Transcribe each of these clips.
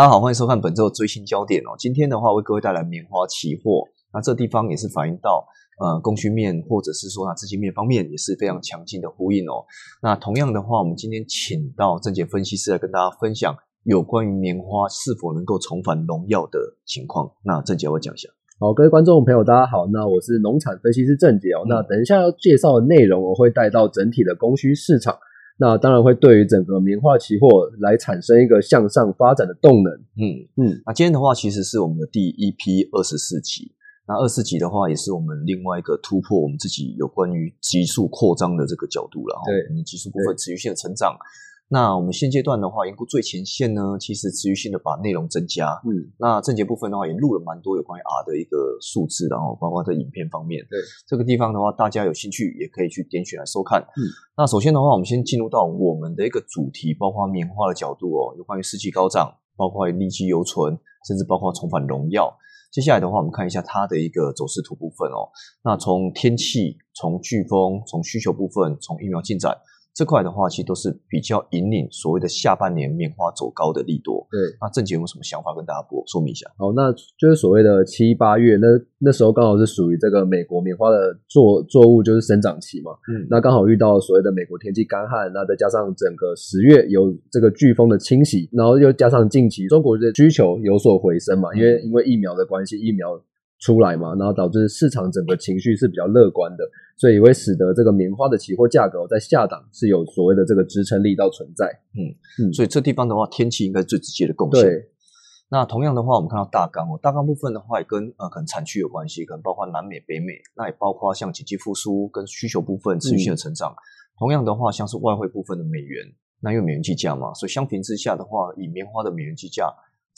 大家好，欢迎收看本周的最新焦点哦。今天的话，为各位带来棉花期货。那这地方也是反映到呃供需面或者是说它资金面方面也是非常强劲的呼应哦。那同样的话，我们今天请到正杰分析师来跟大家分享有关于棉花是否能够重返荣耀的情况。那正杰我讲一下。好，各位观众朋友，大家好。那我是农产分析师郑杰哦。那等一下要介绍的内容，我会带到整体的供需市场。那当然会对于整个棉花期货来产生一个向上发展的动能。嗯嗯，那今天的话其实是我们的第一批二十四期。那二十四级的话也是我们另外一个突破，我们自己有关于急速扩张的这个角度了。对，我们急速部分持续性的成长。那我们现阶段的话，研估最前线呢，其实持续性的把内容增加。嗯，那正节部分的话，也录了蛮多有关于 R 的一个数字，然后包括在影片方面。对，这个地方的话，大家有兴趣也可以去点选来收看。嗯，那首先的话，我们先进入到我们的一个主题，包括棉花的角度哦，有关于士气高涨，包括利基犹存，甚至包括重返荣耀。接下来的话，我们看一下它的一个走势图部分哦。那从天气、从飓风、从需求部分、从疫苗进展。这块的话，其实都是比较引领所谓的下半年棉花走高的利多。对，那郑杰有什么想法跟大家播说明一下？哦，那就是所谓的七八月，那那时候刚好是属于这个美国棉花的作作物就是生长期嘛。嗯，那刚好遇到所谓的美国天气干旱，那再加上整个十月有这个飓风的侵袭，然后又加上近期中国的需求有所回升嘛，因为因为疫苗的关系，疫苗。出来嘛，然后导致市场整个情绪是比较乐观的，所以也会使得这个棉花的期货价格在下档是有所谓的这个支撑力道存在。嗯嗯，所以这地方的话，天气应该最直接的贡献。对，那同样的话，我们看到大纲哦，大纲部分的话也跟呃可能产区有关系，可能包括南美、北美，那也包括像经济复苏跟需求部分持续性的成长。同样的话，像是外汇部分的美元，那因为美元计价嘛，所以相平之下的话，以棉花的美元计价。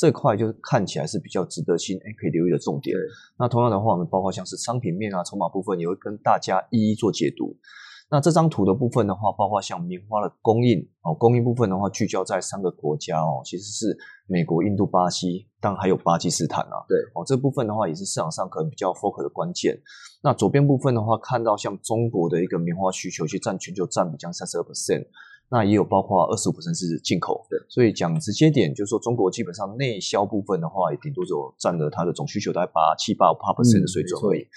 这块就是看起来是比较值得心哎可以留意的重点。那同样的话，我们包括像是商品面啊、筹码部分，也会跟大家一一做解读。那这张图的部分的话，包括像棉花的供应哦，供应部分的话，聚焦在三个国家哦，其实是美国、印度、巴西，当然还有巴基斯坦啊。对哦，这部分的话也是市场上可能比较 focus 的关键。那左边部分的话，看到像中国的一个棉花需求，去占全球占比将三十二 percent。那也有包括二十五是进口，对，所以讲直接点，就是说中国基本上内销部分的话，也顶多只有占了它的总需求大概八七八五 percent 的水准而已。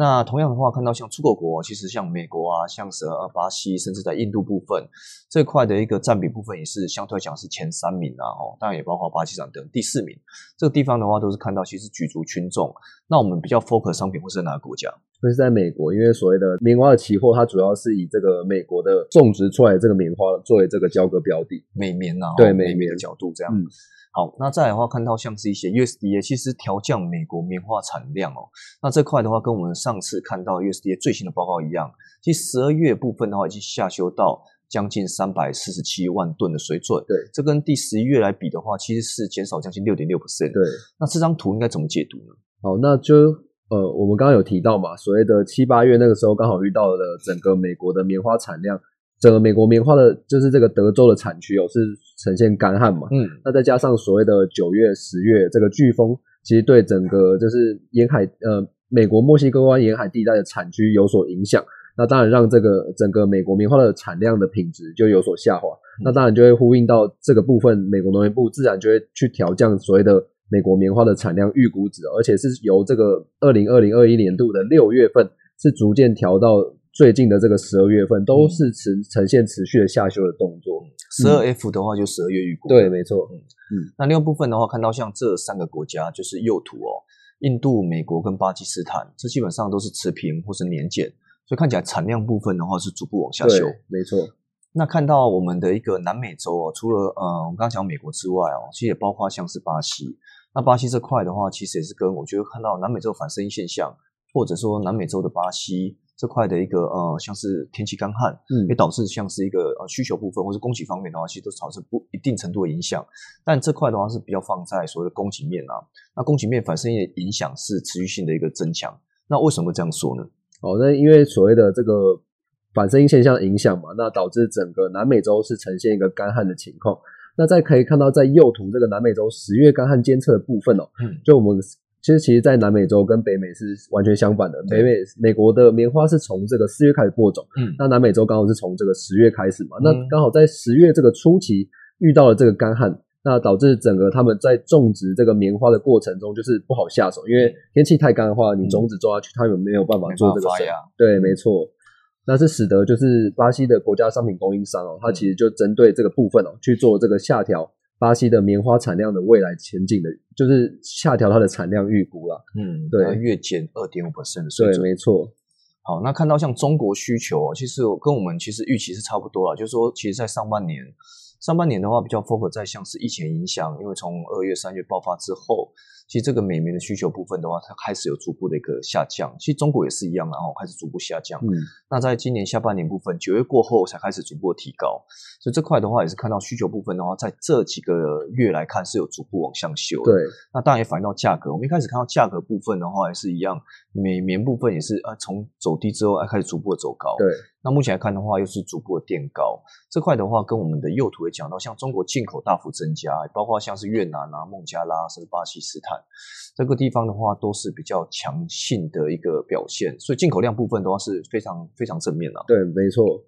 那同样的话，看到像出口国，其实像美国啊，像是呃巴西，甚至在印度部分这块的一个占比部分，也是相对讲是前三名啊，哦，当然也包括巴基斯坦等第四名。这个地方的话，都是看到其实举足轻重。那我们比较 focus 商品会是在哪个国家？会是在美国，因为所谓的棉花的期货，它主要是以这个美国的种植出来的这个棉花作为这个交割标的，美棉啊，对美棉的角度这样。嗯。好，那再来的话，看到像是一些 USDA，其实调降美国棉花产量哦。那这块的话，跟我们上次看到 USDA 最新的报告一样，其实十二月部分的话，已经下修到将近三百四十七万吨的水准。对，这跟第十一月来比的话，其实是减少将近六点六 percent。对，那这张图应该怎么解读呢？好，那就呃，我们刚刚有提到嘛，所谓的七八月那个时候，刚好遇到了整个美国的棉花产量。整个美国棉花的，就是这个德州的产区哦，是呈现干旱嘛。嗯，那再加上所谓的九月、十月这个飓风，其实对整个就是沿海呃美国墨西哥湾沿海地带的产区有所影响。那当然让这个整个美国棉花的产量的品质就有所下滑。那当然就会呼应到这个部分，美国农业部自然就会去调降所谓的美国棉花的产量预估值，而且是由这个二零二零二一年度的六月份是逐渐调到。最近的这个十二月份都是持呈现持续的下修的动作。十二 F 的话就十二月预估。对，没错。嗯嗯。那另外部分的话，看到像这三个国家，就是右图哦，印度、美国跟巴基斯坦，这基本上都是持平或是年减，所以看起来产量部分的话是逐步往下修。没错。那看到我们的一个南美洲哦，除了呃我们刚刚讲美国之外哦，其实也包括像是巴西。那巴西这块的话，其实也是跟我觉得看到南美洲反声音现象，或者说南美洲的巴西。这块的一个呃，像是天气干旱，嗯，也导致像是一个呃需求部分或是供给方面的话，其实都产生不一定程度的影响。但这块的话是比较放在所谓的供给面啊，那供给面反生的影响是持续性的一个增强。那为什么这样说呢？哦，那因为所谓的这个反生现象影响嘛，那导致整个南美洲是呈现一个干旱的情况。那再可以看到在右图这个南美洲十月干旱监测的部分哦，嗯，就我们。其实，其实，在南美洲跟北美是完全相反的。北美美国的棉花是从这个四月开始播种，嗯，那南美洲刚好是从这个十月开始嘛。那刚好在十月这个初期遇到了这个干旱，那导致整个他们在种植这个棉花的过程中就是不好下手，因为天气太干的话，你种子种下去，他们没有办法做这个生。对，没错。那是使得就是巴西的国家商品供应商哦，它其实就针对这个部分哦去做这个下调巴西的棉花产量的未来前景的，就是下调它的产量预估了。嗯，对，月减二点五 percent 的水准。对，没错。好，那看到像中国需求，其实跟我们其实预期是差不多了，就是说，其实，在上半年。上半年的话比较 focus 在像是疫情影响，因为从二月、三月爆发之后，其实这个美棉的需求部分的话，它开始有逐步的一个下降。其实中国也是一样，然后开始逐步下降。嗯，那在今年下半年部分，九月过后才开始逐步提高。所以这块的话，也是看到需求部分的话，在这几个月来看是有逐步往上修。对，那当然也反映到价格。我们一开始看到价格部分的话，也是一样，美棉部分也是啊，从走低之后开始逐步的走高。对。那目前来看的话，又是逐步的垫高这块的话，跟我们的右图也讲到，像中国进口大幅增加，包括像是越南啊、孟加拉甚至巴基斯坦这个地方的话，都是比较强劲的一个表现，所以进口量部分的话是非常非常正面的。对，没错。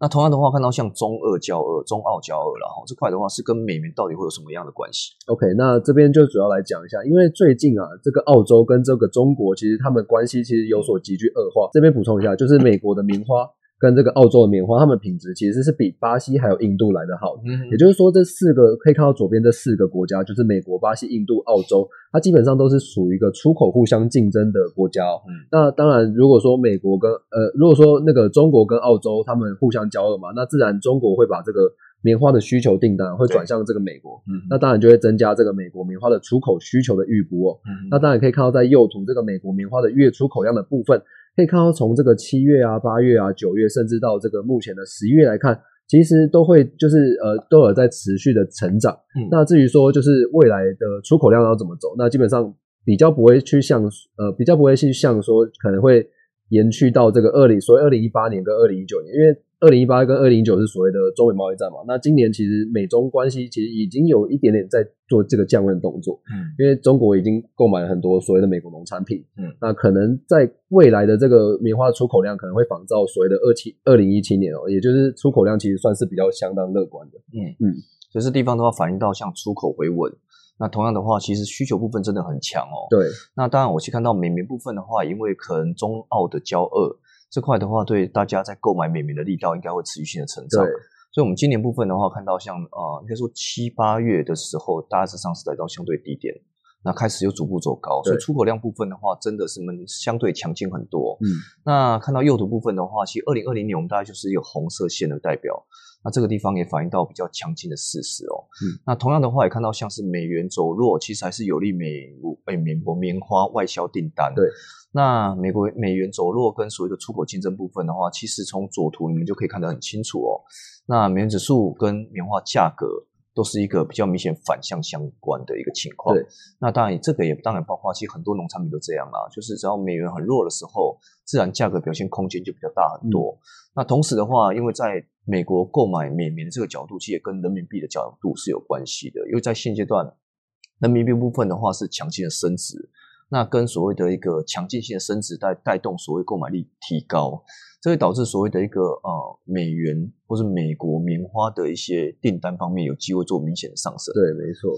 那同样的话，看到像中二交恶、中澳交恶然后这块的话是跟美元到底会有什么样的关系？OK，那这边就主要来讲一下，因为最近啊，这个澳洲跟这个中国其实他们关系其实有所急剧恶化。这边补充一下，就是美国的棉花。跟这个澳洲的棉花，它们品质其实是比巴西还有印度来的好。嗯，也就是说，这四个可以看到左边这四个国家，就是美国、巴西、印度、澳洲，它基本上都是属于一个出口互相竞争的国家。嗯，那当然，如果说美国跟呃，如果说那个中国跟澳洲他们互相交恶嘛，那自然中国会把这个棉花的需求订单会转向这个美国。嗯，那当然就会增加这个美国棉花的出口需求的预估哦。嗯，那当然可以看到在右图这个美国棉花的月出口量的部分。可以看到，从这个七月啊、八月啊、九月，甚至到这个目前的十一月来看，其实都会就是呃都有在持续的成长。那至于说就是未来的出口量要怎么走，那基本上比较不会去像呃比较不会去像说可能会延续到这个二零所谓二零一八年跟二零一九年，因为。二零一八跟二零一九是所谓的中美贸易战嘛？那今年其实美中关系其实已经有一点点在做这个降温动作，嗯，因为中国已经购买了很多所谓的美国农产品，嗯，那可能在未来的这个棉花出口量可能会仿照所谓的二七二零一七年哦，也就是出口量其实算是比较相当乐观的，嗯嗯，所以这地方的话反映到像出口回稳，那同样的话其实需求部分真的很强哦，对，那当然我去看到美棉部分的话，因为可能中澳的交恶。这块的话，对大家在购买美棉的力道应该会持续性的成长。所以，我们今年部分的话，看到像呃，应该说七八月的时候，大致上是来到相对低点，那开始又逐步走高。所以，出口量部分的话，真的是们相对强劲很多。嗯，那看到右图部分的话，其实二零二零年我们大概就是有红色线的代表。那这个地方也反映到比较强劲的事实哦。嗯，那同样的话也看到像是美元走弱，其实还是有利美美棉国棉花外销订单。对，那美国美元走弱跟所谓的出口竞争部分的话，其实从左图你们就可以看得很清楚哦。那美元指数跟棉花价格。都是一个比较明显反向相关的一个情况。对，那当然这个也当然包括，其实很多农产品都这样啦，就是只要美元很弱的时候，自然价格表现空间就比较大很多。那同时的话，因为在美国购买美元的这个角度，其实也跟人民币的角度是有关系的。因为在现阶段，人民币部分的话是强劲的升值，那跟所谓的一个强劲性的升值带带动所谓购买力提高。这会导致所谓的一个呃美元或是美国棉花的一些订单方面有机会做明显的上升。对，没错。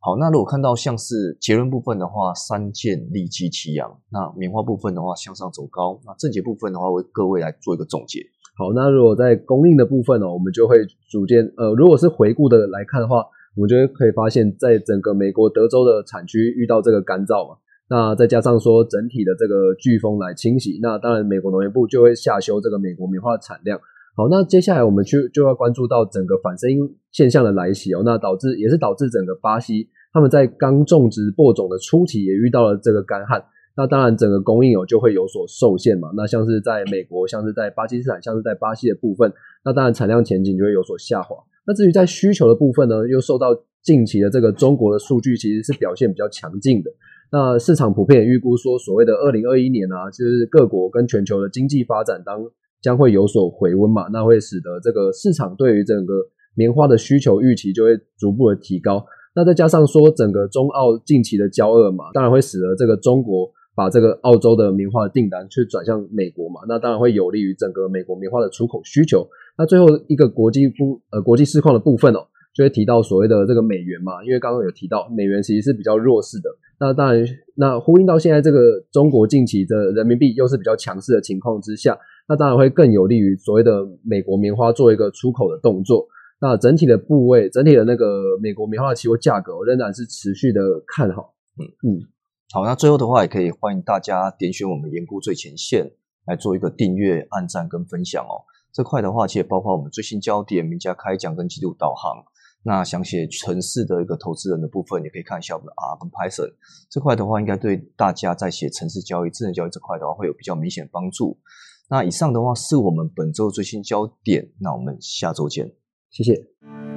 好，那如果看到像是结论部分的话，三件利基齐扬，那棉花部分的话向上走高，那正结部分的话为各位来做一个总结。好，那如果在供应的部分呢，我们就会逐渐呃，如果是回顾的来看的话，我们就会可以发现，在整个美国德州的产区遇到这个干燥嘛。那再加上说整体的这个飓风来清洗，那当然美国农业部就会下修这个美国棉花的产量。好，那接下来我们就就要关注到整个反声音现象的来袭哦，那导致也是导致整个巴西他们在刚种植播种的初期也遇到了这个干旱，那当然整个供应哦就会有所受限嘛。那像是在美国，像是在巴基斯坦，像是在巴西的部分，那当然产量前景就会有所下滑。那至于在需求的部分呢，又受到近期的这个中国的数据其实是表现比较强劲的。那市场普遍预估说，所谓的二零二一年啊，就是各国跟全球的经济发展当将会有所回温嘛，那会使得这个市场对于整个棉花的需求预期就会逐步的提高。那再加上说，整个中澳近期的交恶嘛，当然会使得这个中国把这个澳洲的棉花的订单去转向美国嘛，那当然会有利于整个美国棉花的出口需求。那最后一个国际部呃国际市况的部分哦。就会提到所谓的这个美元嘛，因为刚刚有提到美元其实是比较弱势的。那当然，那呼应到现在这个中国近期的人民币又是比较强势的情况之下，那当然会更有利于所谓的美国棉花做一个出口的动作。那整体的部位，整体的那个美国棉花的期货价格，我仍然是持续的看好。嗯嗯，好，那最后的话也可以欢迎大家点选我们研估最前线来做一个订阅、按赞跟分享哦。这块的话，其实包括我们最新焦点、名家开讲跟季度导航。那想写城市的一个投资人的部分，你可以看一下我们的 R 跟 Python 这块的话，应该对大家在写城市交易、智能交易这块的话，会有比较明显帮助。那以上的话是我们本周最新焦点，那我们下周见，谢谢。